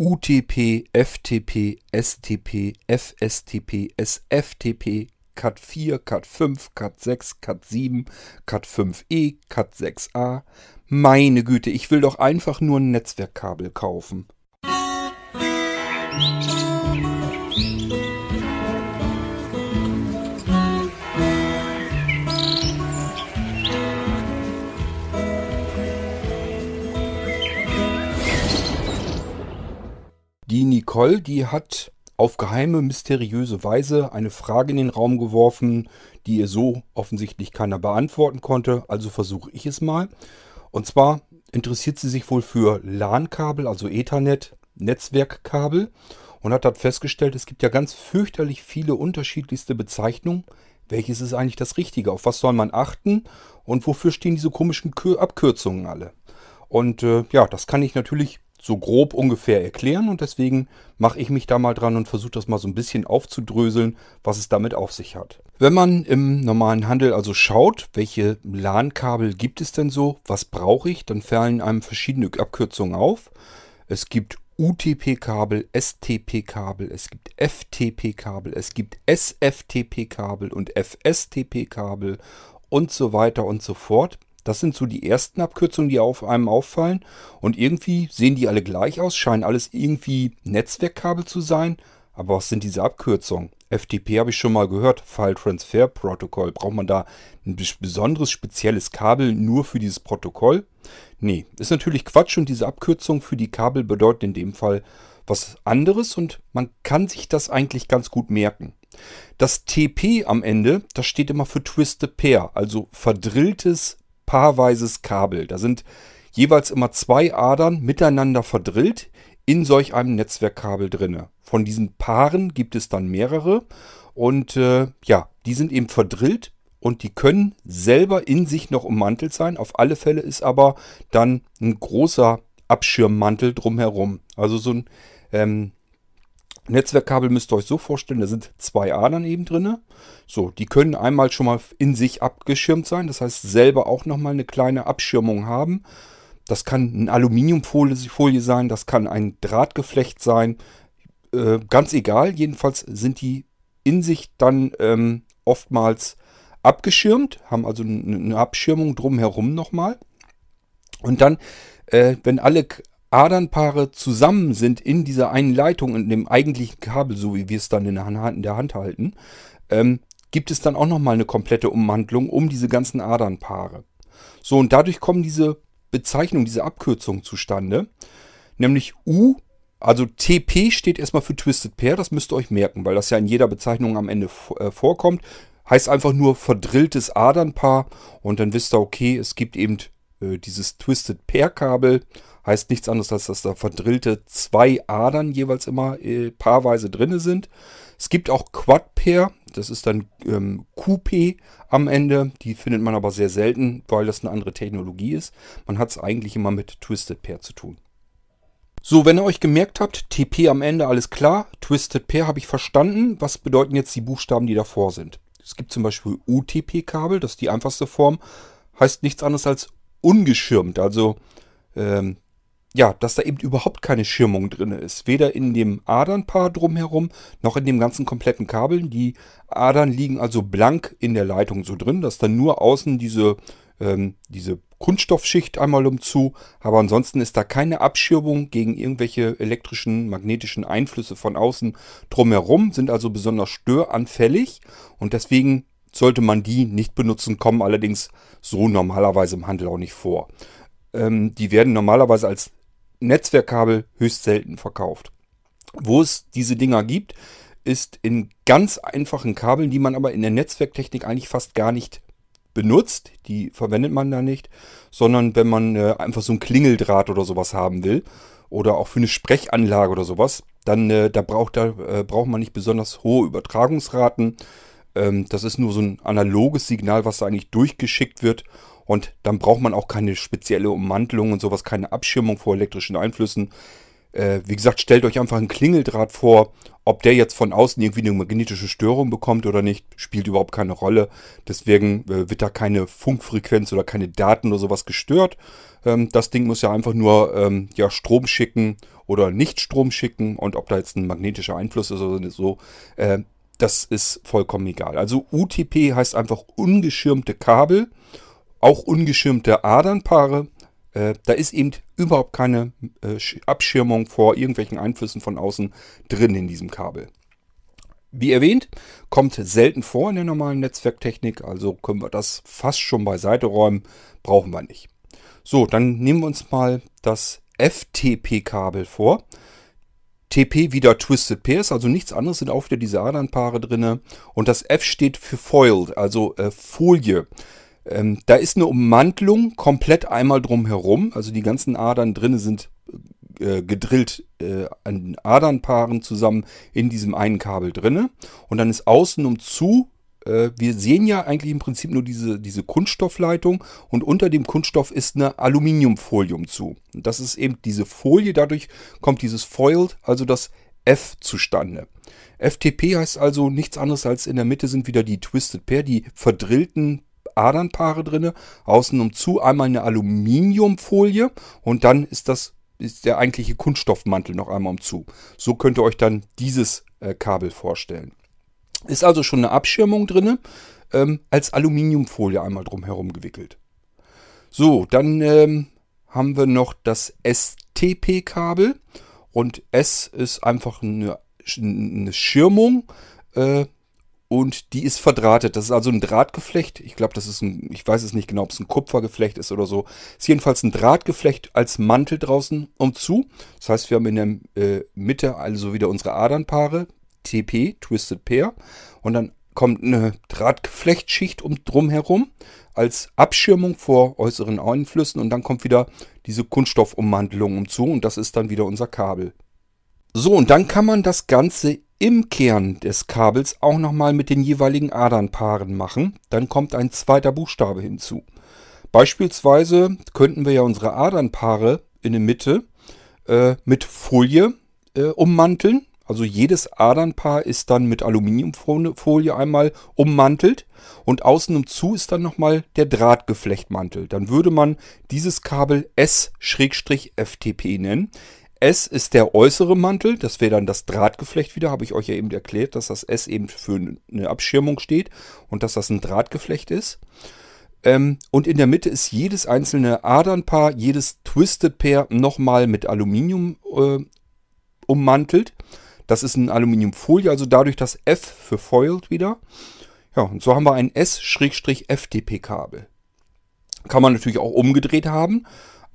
UTP, FTP, STP, FSTP, SFTP, Cat 4, Cat 5, Cat 6, Cat 7, Cat 5e, Cat 6a. Meine Güte, ich will doch einfach nur ein Netzwerkkabel kaufen. Die Nicole, die hat auf geheime, mysteriöse Weise eine Frage in den Raum geworfen, die ihr so offensichtlich keiner beantworten konnte. Also versuche ich es mal. Und zwar interessiert sie sich wohl für LAN-Kabel, also Ethernet, Netzwerkkabel und hat dort festgestellt, es gibt ja ganz fürchterlich viele unterschiedlichste Bezeichnungen. Welches ist eigentlich das Richtige? Auf was soll man achten? Und wofür stehen diese komischen Abkürzungen alle? Und äh, ja, das kann ich natürlich so grob ungefähr erklären und deswegen mache ich mich da mal dran und versuche das mal so ein bisschen aufzudröseln, was es damit auf sich hat. Wenn man im normalen Handel also schaut, welche LAN-Kabel gibt es denn so, was brauche ich, dann fallen einem verschiedene Abkürzungen auf. Es gibt UTP-Kabel, STP-Kabel, es gibt FTP-Kabel, es gibt SFTP-Kabel und FSTP-Kabel und so weiter und so fort. Das sind so die ersten Abkürzungen, die auf einem auffallen. Und irgendwie sehen die alle gleich aus, scheinen alles irgendwie Netzwerkkabel zu sein. Aber was sind diese Abkürzungen? FTP habe ich schon mal gehört, File Transfer Protocol. Braucht man da ein besonderes, spezielles Kabel nur für dieses Protokoll? Nee, ist natürlich Quatsch und diese Abkürzung für die Kabel bedeutet in dem Fall was anderes und man kann sich das eigentlich ganz gut merken. Das TP am Ende, das steht immer für Twisted Pair, also verdrilltes paarweises Kabel. Da sind jeweils immer zwei Adern miteinander verdrillt in solch einem Netzwerkkabel drinne. Von diesen Paaren gibt es dann mehrere und äh, ja, die sind eben verdrillt und die können selber in sich noch ummantelt sein. Auf alle Fälle ist aber dann ein großer Abschirmmantel drumherum. Also so ein ähm, Netzwerkkabel müsst ihr euch so vorstellen, da sind zwei Adern eben drin. So, die können einmal schon mal in sich abgeschirmt sein, das heißt selber auch nochmal eine kleine Abschirmung haben. Das kann eine Aluminiumfolie sein, das kann ein Drahtgeflecht sein, äh, ganz egal. Jedenfalls sind die in sich dann ähm, oftmals abgeschirmt, haben also eine Abschirmung drumherum nochmal. Und dann, äh, wenn alle Adernpaare zusammen sind in dieser einen Leitung, in dem eigentlichen Kabel, so wie wir es dann in der Hand, halten, ähm, gibt es dann auch nochmal eine komplette Ummantelung um diese ganzen Adernpaare. So, und dadurch kommen diese Bezeichnungen, diese Abkürzungen zustande. Nämlich U, also TP steht erstmal für Twisted Pair, das müsst ihr euch merken, weil das ja in jeder Bezeichnung am Ende äh, vorkommt. Heißt einfach nur verdrilltes Adernpaar und dann wisst ihr, okay, es gibt eben äh, dieses Twisted Pair Kabel Heißt nichts anderes, als dass da verdrillte zwei Adern jeweils immer äh, paarweise drin sind. Es gibt auch Quad-Pair, das ist dann ähm, QP am Ende. Die findet man aber sehr selten, weil das eine andere Technologie ist. Man hat es eigentlich immer mit Twisted Pair zu tun. So, wenn ihr euch gemerkt habt, TP am Ende, alles klar. Twisted Pair habe ich verstanden. Was bedeuten jetzt die Buchstaben, die davor sind? Es gibt zum Beispiel UTP-Kabel, das ist die einfachste Form. Heißt nichts anderes als ungeschirmt. Also ähm, ja, dass da eben überhaupt keine Schirmung drin ist. Weder in dem Adernpaar drumherum, noch in dem ganzen kompletten Kabel. Die Adern liegen also blank in der Leitung so drin, dass dann nur außen diese, ähm, diese Kunststoffschicht einmal umzu. Aber ansonsten ist da keine Abschirmung gegen irgendwelche elektrischen, magnetischen Einflüsse von außen drumherum, sind also besonders störanfällig und deswegen sollte man die nicht benutzen, kommen allerdings so normalerweise im Handel auch nicht vor. Ähm, die werden normalerweise als Netzwerkkabel höchst selten verkauft. Wo es diese Dinger gibt, ist in ganz einfachen Kabeln, die man aber in der Netzwerktechnik eigentlich fast gar nicht benutzt. Die verwendet man da nicht, sondern wenn man äh, einfach so ein Klingeldraht oder sowas haben will oder auch für eine Sprechanlage oder sowas, dann äh, da braucht, da, äh, braucht man nicht besonders hohe Übertragungsraten. Ähm, das ist nur so ein analoges Signal, was da eigentlich durchgeschickt wird und dann braucht man auch keine spezielle Ummantelung und sowas, keine Abschirmung vor elektrischen Einflüssen. Äh, wie gesagt, stellt euch einfach einen Klingeldraht vor. Ob der jetzt von außen irgendwie eine magnetische Störung bekommt oder nicht, spielt überhaupt keine Rolle. Deswegen äh, wird da keine Funkfrequenz oder keine Daten oder sowas gestört. Ähm, das Ding muss ja einfach nur ähm, ja, Strom schicken oder nicht Strom schicken. Und ob da jetzt ein magnetischer Einfluss ist oder so, äh, das ist vollkommen egal. Also UTP heißt einfach ungeschirmte Kabel, auch ungeschirmte Adernpaare. Äh, da ist eben überhaupt keine äh, Abschirmung vor irgendwelchen Einflüssen von außen drin in diesem Kabel. Wie erwähnt, kommt selten vor in der normalen Netzwerktechnik, also können wir das fast schon beiseite räumen, brauchen wir nicht. So, dann nehmen wir uns mal das FTP-Kabel vor. TP wieder Twisted Pairs, also nichts anderes sind auch wieder diese Adernpaare drin. Und das F steht für Foiled, also äh, Folie. Ähm, da ist eine Ummantelung komplett einmal drumherum. Also die ganzen Adern drin sind äh, gedrillt äh, an Adernpaaren zusammen in diesem einen Kabel drinne. Und dann ist außen um zu äh, wir sehen ja eigentlich im Prinzip nur diese, diese Kunststoffleitung und unter dem Kunststoff ist eine Aluminiumfolie zu. Und das ist eben diese Folie, dadurch kommt dieses Foiled, also das F zustande. FTP heißt also nichts anderes als in der Mitte sind wieder die Twisted Pair, die verdrillten Adernpaare drinne, außen um zu einmal eine Aluminiumfolie und dann ist das ist der eigentliche Kunststoffmantel noch einmal um zu. So könnt ihr euch dann dieses äh, Kabel vorstellen. Ist also schon eine Abschirmung drin, ähm, als Aluminiumfolie einmal drumherum gewickelt. So, dann ähm, haben wir noch das STP-Kabel. Und S ist einfach eine, eine Schirmung äh, und die ist verdrahtet. Das ist also ein Drahtgeflecht. Ich glaube, das ist ein, ich weiß es nicht genau, ob es ein Kupfergeflecht ist oder so. Ist jedenfalls ein Drahtgeflecht als Mantel draußen um zu. Das heißt, wir haben in der äh, Mitte also wieder unsere Adernpaare. TP, Twisted Pair. Und dann kommt eine Drahtgeflechtschicht um, drumherum als Abschirmung vor äußeren Einflüssen. Und dann kommt wieder diese Kunststoffummantelung umzu. Und das ist dann wieder unser Kabel. So, und dann kann man das Ganze im Kern des Kabels auch nochmal mit den jeweiligen Adernpaaren machen. Dann kommt ein zweiter Buchstabe hinzu. Beispielsweise könnten wir ja unsere Adernpaare in der Mitte äh, mit Folie äh, ummanteln. Also jedes Adernpaar ist dann mit Aluminiumfolie einmal ummantelt und außen zu ist dann nochmal der Drahtgeflechtmantel. Dann würde man dieses Kabel S-FTP nennen. S ist der äußere Mantel, das wäre dann das Drahtgeflecht wieder, habe ich euch ja eben erklärt, dass das S eben für eine Abschirmung steht und dass das ein Drahtgeflecht ist. Ähm, und in der Mitte ist jedes einzelne Adernpaar, jedes Twisted Pair nochmal mit Aluminium äh, ummantelt. Das ist ein Aluminiumfolie, also dadurch das F für Foiled wieder. Ja, und so haben wir ein S-FTP-Kabel. Kann man natürlich auch umgedreht haben.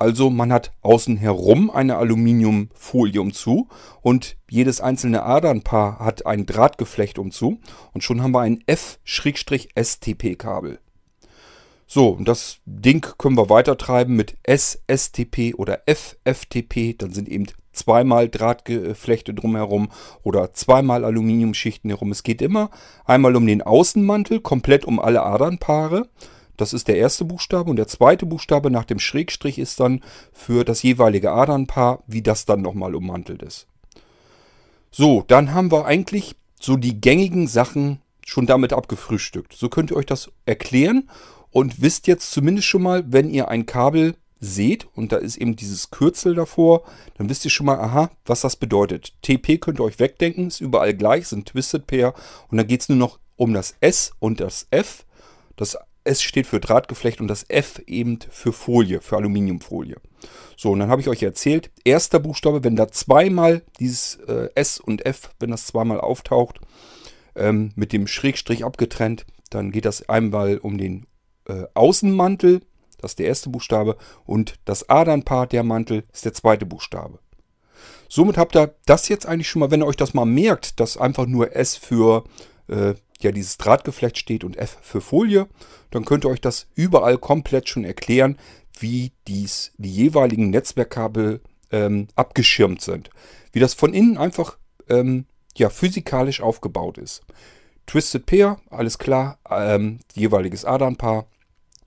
Also man hat außen herum eine Aluminiumfolie umzu und jedes einzelne Adernpaar hat ein Drahtgeflecht umzu und schon haben wir ein F-STP-Kabel. So, das Ding können wir weitertreiben mit SSTP oder FFTP. Dann sind eben zweimal Drahtgeflechte drumherum oder zweimal Aluminiumschichten herum. Es geht immer einmal um den Außenmantel, komplett um alle Adernpaare. Das ist der erste Buchstabe und der zweite Buchstabe nach dem Schrägstrich ist dann für das jeweilige Adernpaar, wie das dann nochmal ummantelt ist. So, dann haben wir eigentlich so die gängigen Sachen schon damit abgefrühstückt. So könnt ihr euch das erklären und wisst jetzt zumindest schon mal, wenn ihr ein Kabel seht und da ist eben dieses Kürzel davor, dann wisst ihr schon mal, aha, was das bedeutet. TP könnt ihr euch wegdenken, ist überall gleich, sind Twisted Pair und dann geht es nur noch um das S und das F. Das S steht für Drahtgeflecht und das F eben für Folie, für Aluminiumfolie. So, und dann habe ich euch erzählt, erster Buchstabe, wenn da zweimal dieses äh, S und F, wenn das zweimal auftaucht, ähm, mit dem Schrägstrich abgetrennt, dann geht das einmal um den äh, Außenmantel das ist der erste Buchstabe. Und das Adernpaar der Mantel ist der zweite Buchstabe. Somit habt ihr das jetzt eigentlich schon mal, wenn ihr euch das mal merkt, dass einfach nur S für äh, ja, dieses Drahtgeflecht steht und F für Folie, dann könnt ihr euch das überall komplett schon erklären, wie dies, die jeweiligen Netzwerkkabel ähm, abgeschirmt sind. Wie das von innen einfach ähm, ja, physikalisch aufgebaut ist. Twisted Pair, alles klar, ähm, jeweiliges Adernpaar,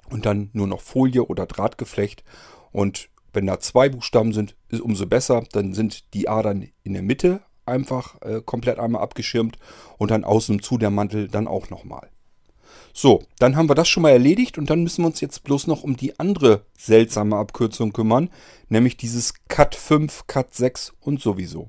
und dann nur noch Folie oder Drahtgeflecht. Und Wenn da zwei Buchstaben sind, ist umso besser. Dann sind die Adern in der Mitte einfach äh, komplett einmal abgeschirmt und dann außen zu der Mantel dann auch nochmal. So, dann haben wir das schon mal erledigt und dann müssen wir uns jetzt bloß noch um die andere seltsame Abkürzung kümmern, nämlich dieses Cat 5, Cat 6 und sowieso.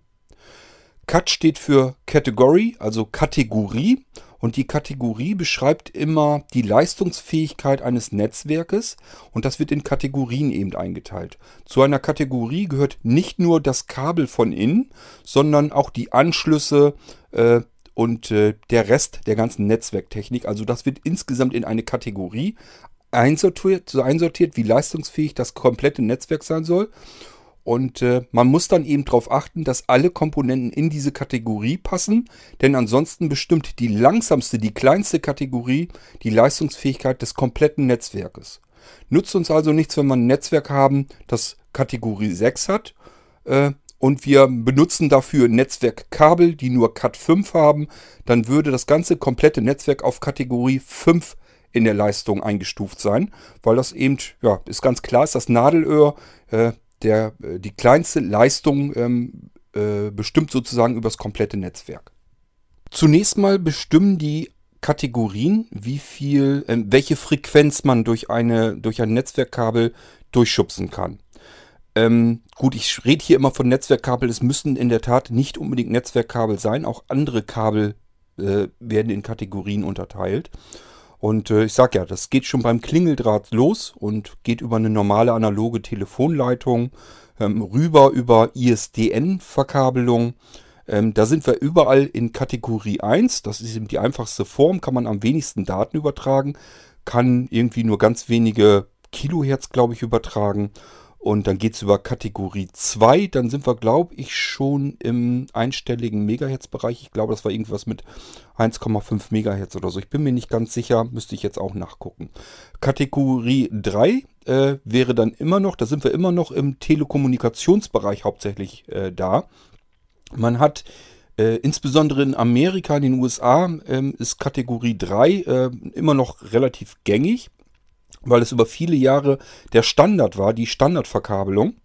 Cat steht für Category, also Kategorie und die Kategorie beschreibt immer die Leistungsfähigkeit eines Netzwerkes und das wird in Kategorien eben eingeteilt. Zu einer Kategorie gehört nicht nur das Kabel von innen, sondern auch die Anschlüsse äh, und äh, der Rest der ganzen Netzwerktechnik. Also das wird insgesamt in eine Kategorie einsortiert, so einsortiert, wie leistungsfähig das komplette Netzwerk sein soll. Und äh, man muss dann eben darauf achten, dass alle Komponenten in diese Kategorie passen, denn ansonsten bestimmt die langsamste, die kleinste Kategorie die Leistungsfähigkeit des kompletten Netzwerkes. Nützt uns also nichts, wenn wir ein Netzwerk haben, das Kategorie 6 hat äh, und wir benutzen dafür Netzwerkkabel, die nur Cat 5 haben, dann würde das ganze komplette Netzwerk auf Kategorie 5 in der Leistung eingestuft sein, weil das eben, ja, ist ganz klar, ist das Nadelöhr, äh, der, äh, die kleinste Leistung ähm, äh, bestimmt sozusagen über das komplette Netzwerk. Zunächst mal bestimmen die Kategorien, wie viel, äh, welche Frequenz man durch, eine, durch ein Netzwerkkabel durchschubsen kann. Ähm, gut, ich rede hier immer von Netzwerkkabel. Es müssen in der Tat nicht unbedingt Netzwerkkabel sein. Auch andere Kabel äh, werden in Kategorien unterteilt. Und äh, ich sag ja, das geht schon beim Klingeldraht los und geht über eine normale analoge Telefonleitung ähm, rüber über ISDN-Verkabelung. Ähm, da sind wir überall in Kategorie 1. Das ist eben die einfachste Form, kann man am wenigsten Daten übertragen, kann irgendwie nur ganz wenige Kilohertz, glaube ich, übertragen. Und dann geht es über Kategorie 2. Dann sind wir, glaube ich, schon im einstelligen Megahertz-Bereich. Ich glaube, das war irgendwas mit 1,5 Megahertz oder so. Ich bin mir nicht ganz sicher, müsste ich jetzt auch nachgucken. Kategorie 3 äh, wäre dann immer noch, da sind wir immer noch im Telekommunikationsbereich hauptsächlich äh, da. Man hat äh, insbesondere in Amerika, in den USA, ähm, ist Kategorie 3 äh, immer noch relativ gängig weil es über viele Jahre der Standard war, die Standardverkabelung.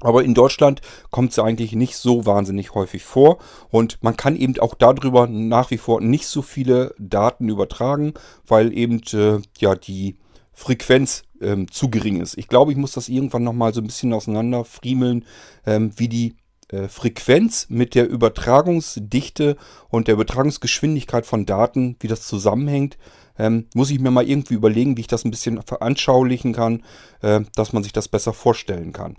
Aber in Deutschland kommt sie eigentlich nicht so wahnsinnig häufig vor und man kann eben auch darüber nach wie vor nicht so viele Daten übertragen, weil eben äh, ja die Frequenz ähm, zu gering ist. Ich glaube, ich muss das irgendwann nochmal so ein bisschen auseinanderfriemeln, ähm, wie die äh, Frequenz mit der Übertragungsdichte und der Übertragungsgeschwindigkeit von Daten, wie das zusammenhängt. Ähm, muss ich mir mal irgendwie überlegen, wie ich das ein bisschen veranschaulichen kann, äh, dass man sich das besser vorstellen kann.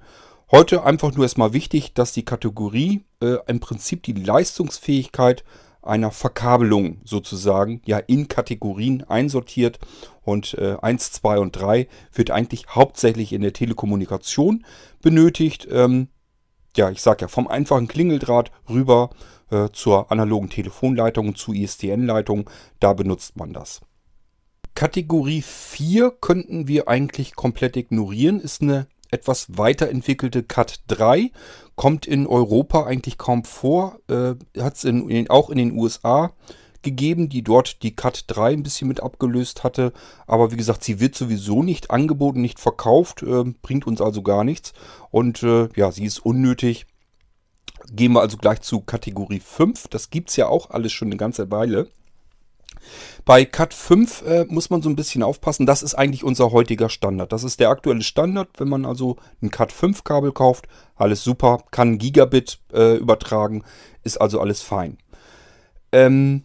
Heute einfach nur erstmal wichtig, dass die Kategorie äh, im Prinzip die Leistungsfähigkeit einer Verkabelung sozusagen ja in Kategorien einsortiert und äh, 1, 2 und 3 wird eigentlich hauptsächlich in der Telekommunikation benötigt. Ähm, ja, ich sage ja, vom einfachen Klingeldraht rüber äh, zur analogen Telefonleitung zu ISDN-Leitung, da benutzt man das. Kategorie 4 könnten wir eigentlich komplett ignorieren, ist eine etwas weiterentwickelte Cat 3, kommt in Europa eigentlich kaum vor, äh, hat es auch in den USA gegeben, die dort die Cat 3 ein bisschen mit abgelöst hatte. Aber wie gesagt, sie wird sowieso nicht angeboten, nicht verkauft, äh, bringt uns also gar nichts. Und äh, ja, sie ist unnötig. Gehen wir also gleich zu Kategorie 5. Das gibt es ja auch alles schon eine ganze Weile. Bei Cat 5 äh, muss man so ein bisschen aufpassen. Das ist eigentlich unser heutiger Standard. Das ist der aktuelle Standard. Wenn man also ein Cat 5 Kabel kauft, alles super, kann Gigabit äh, übertragen, ist also alles fein. Ähm,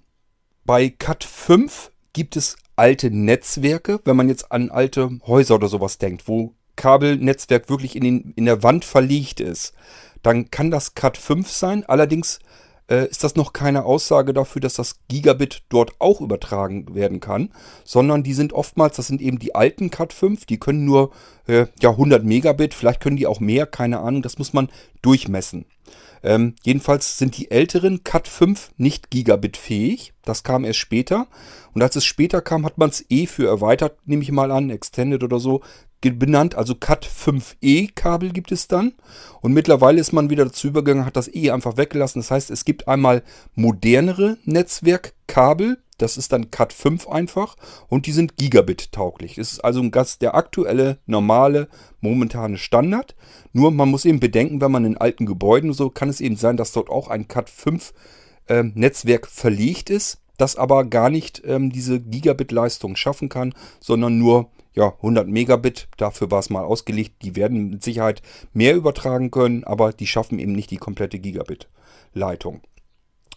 bei Cat 5 gibt es alte Netzwerke, wenn man jetzt an alte Häuser oder sowas denkt, wo Kabelnetzwerk wirklich in, den, in der Wand verlegt ist, dann kann das Cat 5 sein. Allerdings äh, ist das noch keine Aussage dafür, dass das Gigabit dort auch übertragen werden kann, sondern die sind oftmals, das sind eben die alten Cat 5, die können nur äh, ja 100 Megabit, vielleicht können die auch mehr, keine Ahnung, das muss man durchmessen. Ähm, jedenfalls sind die älteren Cat 5 nicht Gigabit-fähig. Das kam erst später. Und als es später kam, hat man es eh für erweitert, nehme ich mal an, Extended oder so, benannt. Also Cat 5e Kabel gibt es dann. Und mittlerweile ist man wieder dazu übergegangen, hat das E einfach weggelassen. Das heißt, es gibt einmal modernere Netzwerkkabel, Das ist dann Cat 5 einfach und die sind Gigabit tauglich. Das ist also ein ganz der aktuelle, normale, momentane Standard. Nur man muss eben bedenken, wenn man in alten Gebäuden so, kann es eben sein, dass dort auch ein Cat 5 äh, Netzwerk verlegt ist, das aber gar nicht ähm, diese Gigabit-Leistung schaffen kann, sondern nur ja, 100 Megabit, dafür war es mal ausgelegt. Die werden mit Sicherheit mehr übertragen können, aber die schaffen eben nicht die komplette Gigabit-Leitung.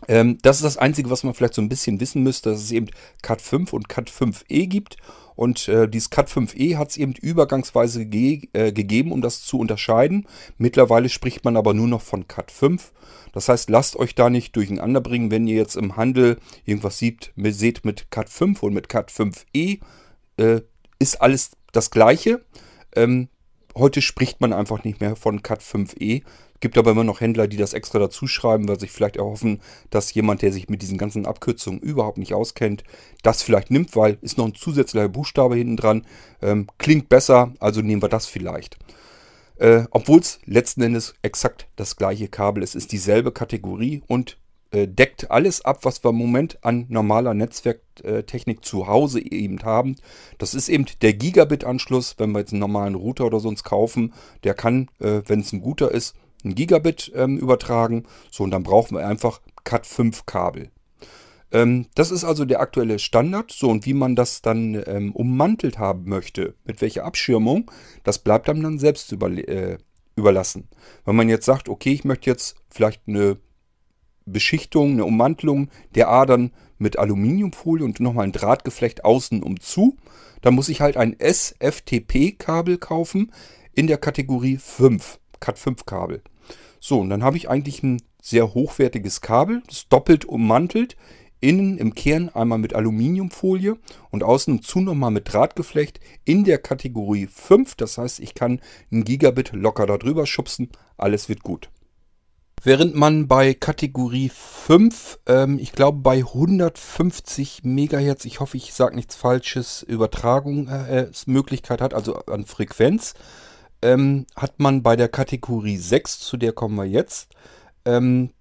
Ähm, das ist das Einzige, was man vielleicht so ein bisschen wissen müsste, dass es eben Cat 5 und Cat 5e gibt. Und äh, dieses Cat 5e hat es eben übergangsweise ge äh, gegeben, um das zu unterscheiden. Mittlerweile spricht man aber nur noch von Cat 5. Das heißt, lasst euch da nicht durcheinander bringen, wenn ihr jetzt im Handel irgendwas seht, seht mit Cat 5 und mit Cat 5e. Äh, ist alles das gleiche. Ähm, heute spricht man einfach nicht mehr von Cat 5e. Gibt aber immer noch Händler, die das extra dazu schreiben, weil sich vielleicht erhoffen, dass jemand, der sich mit diesen ganzen Abkürzungen überhaupt nicht auskennt, das vielleicht nimmt, weil ist noch ein zusätzlicher Buchstabe hinten dran. Ähm, klingt besser, also nehmen wir das vielleicht. Äh, Obwohl es letzten Endes exakt das gleiche Kabel ist. Ist dieselbe Kategorie und deckt alles ab, was wir im Moment an normaler Netzwerktechnik zu Hause eben haben. Das ist eben der Gigabit-Anschluss. Wenn wir jetzt einen normalen Router oder so uns kaufen, der kann, äh, wenn es ein guter ist, ein Gigabit ähm, übertragen. So, und dann brauchen wir einfach Cat5-Kabel. Ähm, das ist also der aktuelle Standard. So, und wie man das dann ähm, ummantelt haben möchte, mit welcher Abschirmung, das bleibt einem dann selbst äh, überlassen. Wenn man jetzt sagt, okay, ich möchte jetzt vielleicht eine Beschichtung, eine Ummantelung der Adern mit Aluminiumfolie und nochmal ein Drahtgeflecht außen um zu. Dann muss ich halt ein SFTP-Kabel kaufen in der Kategorie 5, Cat5-Kabel. So, und dann habe ich eigentlich ein sehr hochwertiges Kabel, das doppelt ummantelt. Innen im Kern einmal mit Aluminiumfolie und außen zu nochmal mit Drahtgeflecht in der Kategorie 5. Das heißt, ich kann ein Gigabit locker darüber schubsen. Alles wird gut. Während man bei Kategorie 5, ähm, ich glaube bei 150 Megahertz, ich hoffe, ich sage nichts Falsches, Übertragungsmöglichkeit äh, hat, also an Frequenz, ähm, hat man bei der Kategorie 6, zu der kommen wir jetzt, ähm,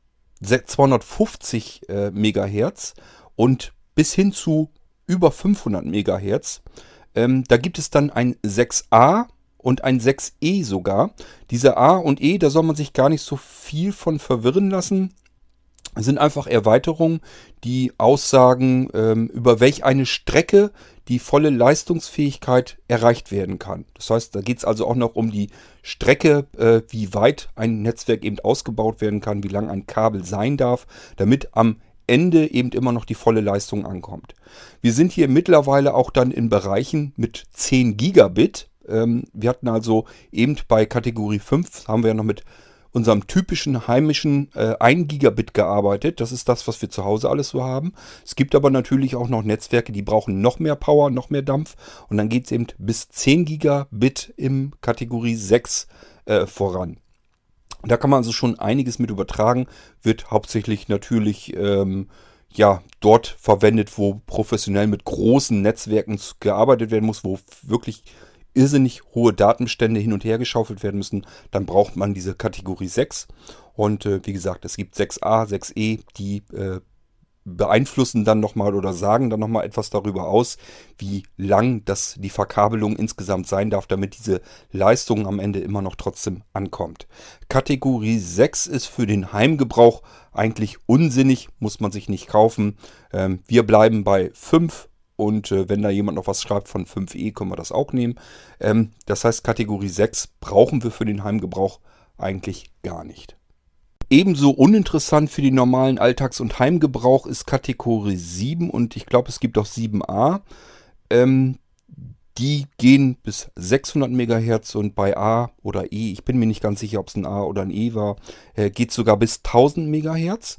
250 äh, Megahertz und bis hin zu über 500 Megahertz. Ähm, da gibt es dann ein 6a und ein 6e sogar. Diese A und E, da soll man sich gar nicht so viel von verwirren lassen. Sind einfach Erweiterungen, die aussagen, ähm, über welch eine Strecke die volle Leistungsfähigkeit erreicht werden kann. Das heißt, da geht es also auch noch um die Strecke, äh, wie weit ein Netzwerk eben ausgebaut werden kann, wie lang ein Kabel sein darf, damit am Ende eben immer noch die volle Leistung ankommt. Wir sind hier mittlerweile auch dann in Bereichen mit 10 Gigabit. Ähm, wir hatten also eben bei Kategorie 5, haben wir ja noch mit unserem typischen heimischen äh, 1 Gigabit gearbeitet. Das ist das, was wir zu Hause alles so haben. Es gibt aber natürlich auch noch Netzwerke, die brauchen noch mehr Power, noch mehr Dampf. Und dann geht es eben bis 10 Gigabit im Kategorie 6 äh, voran. Da kann man also schon einiges mit übertragen. Wird hauptsächlich natürlich ähm, ja, dort verwendet, wo professionell mit großen Netzwerken gearbeitet werden muss, wo wirklich irrsinnig hohe Datenbestände hin und her geschaufelt werden müssen, dann braucht man diese Kategorie 6. Und äh, wie gesagt, es gibt 6a, 6e, die äh, beeinflussen dann nochmal oder sagen dann nochmal etwas darüber aus, wie lang das die Verkabelung insgesamt sein darf, damit diese Leistung am Ende immer noch trotzdem ankommt. Kategorie 6 ist für den Heimgebrauch eigentlich unsinnig, muss man sich nicht kaufen. Ähm, wir bleiben bei 5 und äh, wenn da jemand noch was schreibt von 5e, können wir das auch nehmen. Ähm, das heißt, Kategorie 6 brauchen wir für den Heimgebrauch eigentlich gar nicht. Ebenso uninteressant für den normalen Alltags- und Heimgebrauch ist Kategorie 7 und ich glaube, es gibt auch 7a. Ähm, die gehen bis 600 MHz und bei A oder E, ich bin mir nicht ganz sicher, ob es ein A oder ein E war, äh, geht sogar bis 1000 MHz.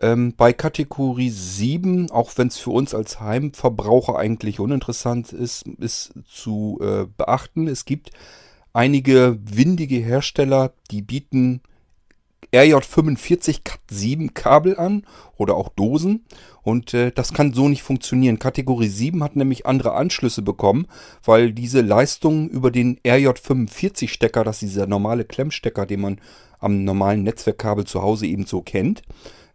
Ähm, bei Kategorie 7, auch wenn es für uns als Heimverbraucher eigentlich uninteressant ist, ist zu äh, beachten. Es gibt einige windige Hersteller, die bieten RJ45 Cat 7 Kabel an oder auch Dosen und äh, das kann so nicht funktionieren. Kategorie 7 hat nämlich andere Anschlüsse bekommen, weil diese Leistung über den RJ45 Stecker, das ist dieser normale Klemmstecker, den man am normalen Netzwerkkabel zu Hause eben so kennt,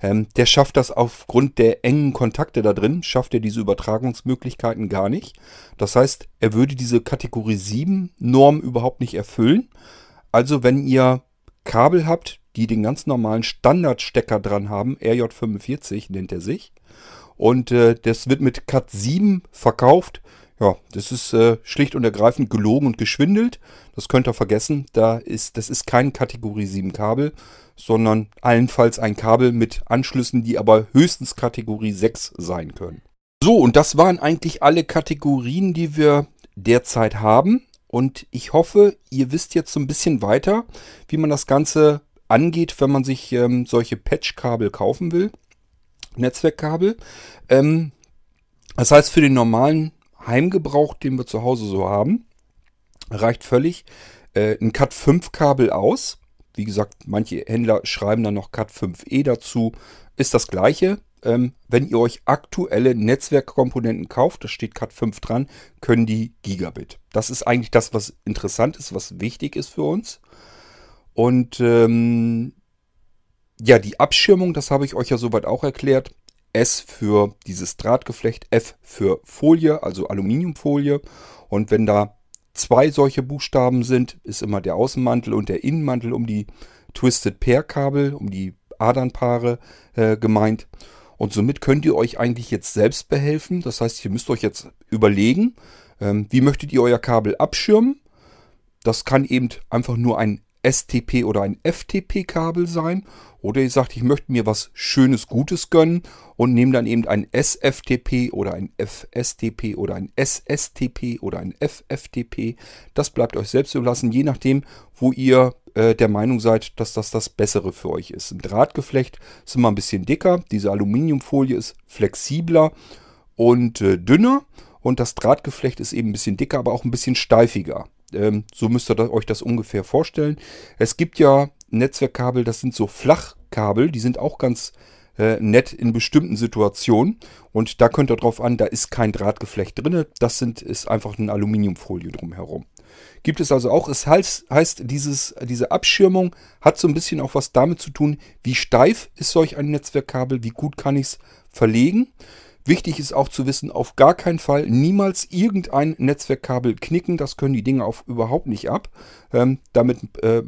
ähm, der schafft das aufgrund der engen Kontakte da drin, schafft er diese Übertragungsmöglichkeiten gar nicht. Das heißt, er würde diese Kategorie 7 Norm überhaupt nicht erfüllen. Also wenn ihr Kabel habt, die den ganz normalen Standardstecker dran haben, RJ45 nennt er sich, und äh, das wird mit Cat 7 verkauft, ja, das ist äh, schlicht und ergreifend gelogen und geschwindelt. Das könnt ihr vergessen. Da ist, das ist kein Kategorie 7 Kabel, sondern allenfalls ein Kabel mit Anschlüssen, die aber höchstens Kategorie 6 sein können. So, und das waren eigentlich alle Kategorien, die wir derzeit haben. Und ich hoffe, ihr wisst jetzt so ein bisschen weiter, wie man das Ganze angeht, wenn man sich ähm, solche Patch-Kabel kaufen will. Netzwerkkabel. Ähm, das heißt, für den normalen Heimgebrauch, den wir zu Hause so haben, reicht völlig äh, ein Cat 5 Kabel aus. Wie gesagt, manche Händler schreiben dann noch Cat 5e dazu. Ist das gleiche. Ähm, wenn ihr euch aktuelle Netzwerkkomponenten kauft, da steht Cat 5 dran, können die Gigabit. Das ist eigentlich das, was interessant ist, was wichtig ist für uns. Und ähm, ja, die Abschirmung, das habe ich euch ja soweit auch erklärt. S für dieses Drahtgeflecht, F für Folie, also Aluminiumfolie. Und wenn da zwei solche Buchstaben sind, ist immer der Außenmantel und der Innenmantel um die Twisted Pair Kabel, um die Adernpaare äh, gemeint. Und somit könnt ihr euch eigentlich jetzt selbst behelfen. Das heißt, ihr müsst euch jetzt überlegen, ähm, wie möchtet ihr euer Kabel abschirmen. Das kann eben einfach nur ein STP oder ein FTP-Kabel sein. Oder ihr sagt, ich möchte mir was Schönes, Gutes gönnen und nehme dann eben ein SFTP oder ein FSTP oder ein SSTP oder ein FFTP. Das bleibt euch selbst überlassen, je nachdem, wo ihr äh, der Meinung seid, dass das das Bessere für euch ist. Ein Drahtgeflecht ist immer ein bisschen dicker. Diese Aluminiumfolie ist flexibler und äh, dünner. Und das Drahtgeflecht ist eben ein bisschen dicker, aber auch ein bisschen steifiger. Ähm, so müsst ihr euch das ungefähr vorstellen. Es gibt ja Netzwerkkabel, das sind so Flachkabel, die sind auch ganz äh, nett in bestimmten Situationen. Und da könnt ihr drauf an, da ist kein Drahtgeflecht drin. Das sind, ist einfach eine Aluminiumfolie drumherum. Gibt es also auch. Es heißt, heißt dieses, diese Abschirmung hat so ein bisschen auch was damit zu tun, wie steif ist solch ein Netzwerkkabel, wie gut kann ich es verlegen. Wichtig ist auch zu wissen, auf gar keinen Fall niemals irgendein Netzwerkkabel knicken. Das können die Dinge auch überhaupt nicht ab. Ähm, damit äh,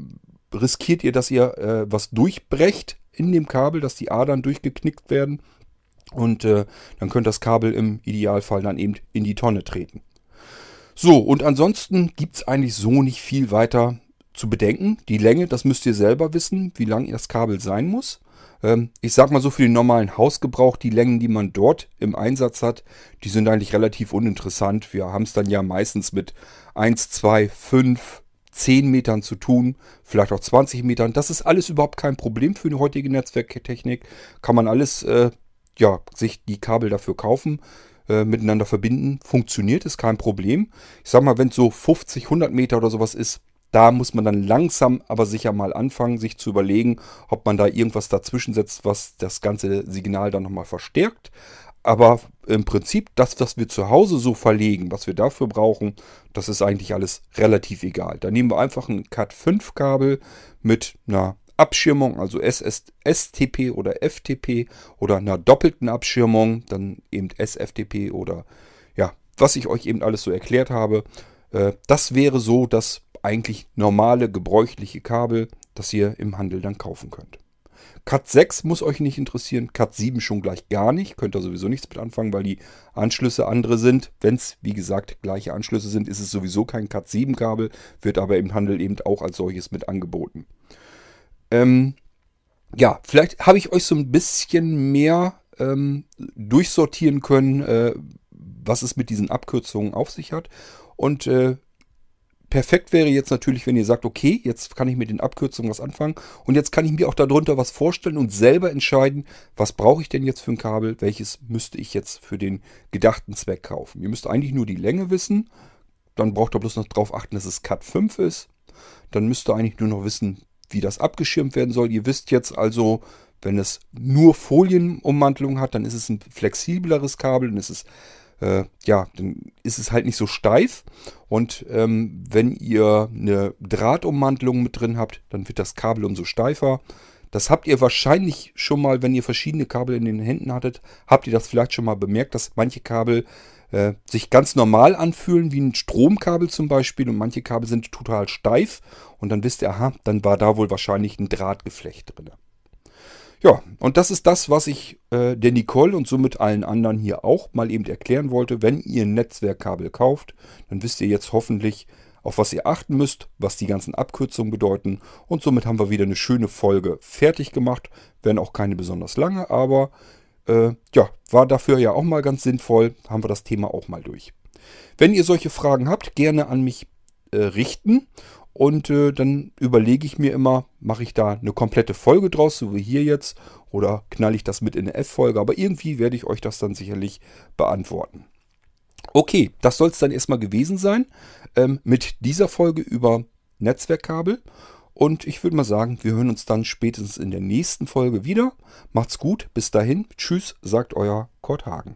riskiert ihr, dass ihr äh, was durchbrecht in dem Kabel, dass die Adern durchgeknickt werden. Und äh, dann könnte das Kabel im Idealfall dann eben in die Tonne treten. So, und ansonsten gibt es eigentlich so nicht viel weiter zu bedenken. Die Länge, das müsst ihr selber wissen, wie lang das Kabel sein muss. Ähm, ich sag mal so für den normalen Hausgebrauch, die Längen, die man dort im Einsatz hat, die sind eigentlich relativ uninteressant. Wir haben es dann ja meistens mit 1, 2, 5, 10 Metern zu tun, vielleicht auch 20 Metern. Das ist alles überhaupt kein Problem für die heutige Netzwerktechnik. Kann man alles, äh, ja, sich die Kabel dafür kaufen, äh, miteinander verbinden. Funktioniert, ist kein Problem. Ich sag mal, wenn es so 50, 100 Meter oder sowas ist, da muss man dann langsam aber sicher mal anfangen, sich zu überlegen, ob man da irgendwas dazwischen setzt, was das ganze Signal dann nochmal verstärkt. Aber im Prinzip, das, was wir zu Hause so verlegen, was wir dafür brauchen, das ist eigentlich alles relativ egal. Da nehmen wir einfach ein Cat5-Kabel mit einer Abschirmung, also SS, STP oder FTP oder einer doppelten Abschirmung, dann eben SFTP oder ja, was ich euch eben alles so erklärt habe. Äh, das wäre so das eigentlich normale, gebräuchliche Kabel, das ihr im Handel dann kaufen könnt. Cat 6 muss euch nicht interessieren, Cat 7 schon gleich gar nicht, könnt ihr sowieso nichts mit anfangen, weil die Anschlüsse andere sind. Wenn es, wie gesagt, gleiche Anschlüsse sind, ist es sowieso kein Cat 7 Kabel, wird aber im Handel eben auch als solches mit angeboten. Ähm, ja, vielleicht habe ich euch so ein bisschen mehr ähm, durchsortieren können, äh, was es mit diesen Abkürzungen auf sich hat. Und äh, Perfekt wäre jetzt natürlich, wenn ihr sagt, okay, jetzt kann ich mit den Abkürzungen was anfangen und jetzt kann ich mir auch darunter was vorstellen und selber entscheiden, was brauche ich denn jetzt für ein Kabel, welches müsste ich jetzt für den gedachten Zweck kaufen. Ihr müsst eigentlich nur die Länge wissen, dann braucht ihr bloß noch darauf achten, dass es Cat 5 ist. Dann müsst ihr eigentlich nur noch wissen, wie das abgeschirmt werden soll. Ihr wisst jetzt also, wenn es nur Folienummantelung hat, dann ist es ein flexibleres Kabel, dann ist es äh, ja, dann ist es halt nicht so steif. Und ähm, wenn ihr eine Drahtummantelung mit drin habt, dann wird das Kabel umso steifer. Das habt ihr wahrscheinlich schon mal, wenn ihr verschiedene Kabel in den Händen hattet, habt ihr das vielleicht schon mal bemerkt, dass manche Kabel äh, sich ganz normal anfühlen, wie ein Stromkabel zum Beispiel, und manche Kabel sind total steif. Und dann wisst ihr, aha, dann war da wohl wahrscheinlich ein Drahtgeflecht drin. Ja, und das ist das, was ich äh, der Nicole und somit allen anderen hier auch mal eben erklären wollte. Wenn ihr ein Netzwerkkabel kauft, dann wisst ihr jetzt hoffentlich, auf was ihr achten müsst, was die ganzen Abkürzungen bedeuten. Und somit haben wir wieder eine schöne Folge fertig gemacht. Wenn auch keine besonders lange, aber äh, ja, war dafür ja auch mal ganz sinnvoll. Haben wir das Thema auch mal durch. Wenn ihr solche Fragen habt, gerne an mich äh, richten. Und äh, dann überlege ich mir immer, mache ich da eine komplette Folge draus, so wie hier jetzt, oder knalle ich das mit in eine F-Folge. Aber irgendwie werde ich euch das dann sicherlich beantworten. Okay, das soll es dann erstmal gewesen sein ähm, mit dieser Folge über Netzwerkkabel. Und ich würde mal sagen, wir hören uns dann spätestens in der nächsten Folge wieder. Macht's gut, bis dahin. Tschüss, sagt euer Kurt Hagen.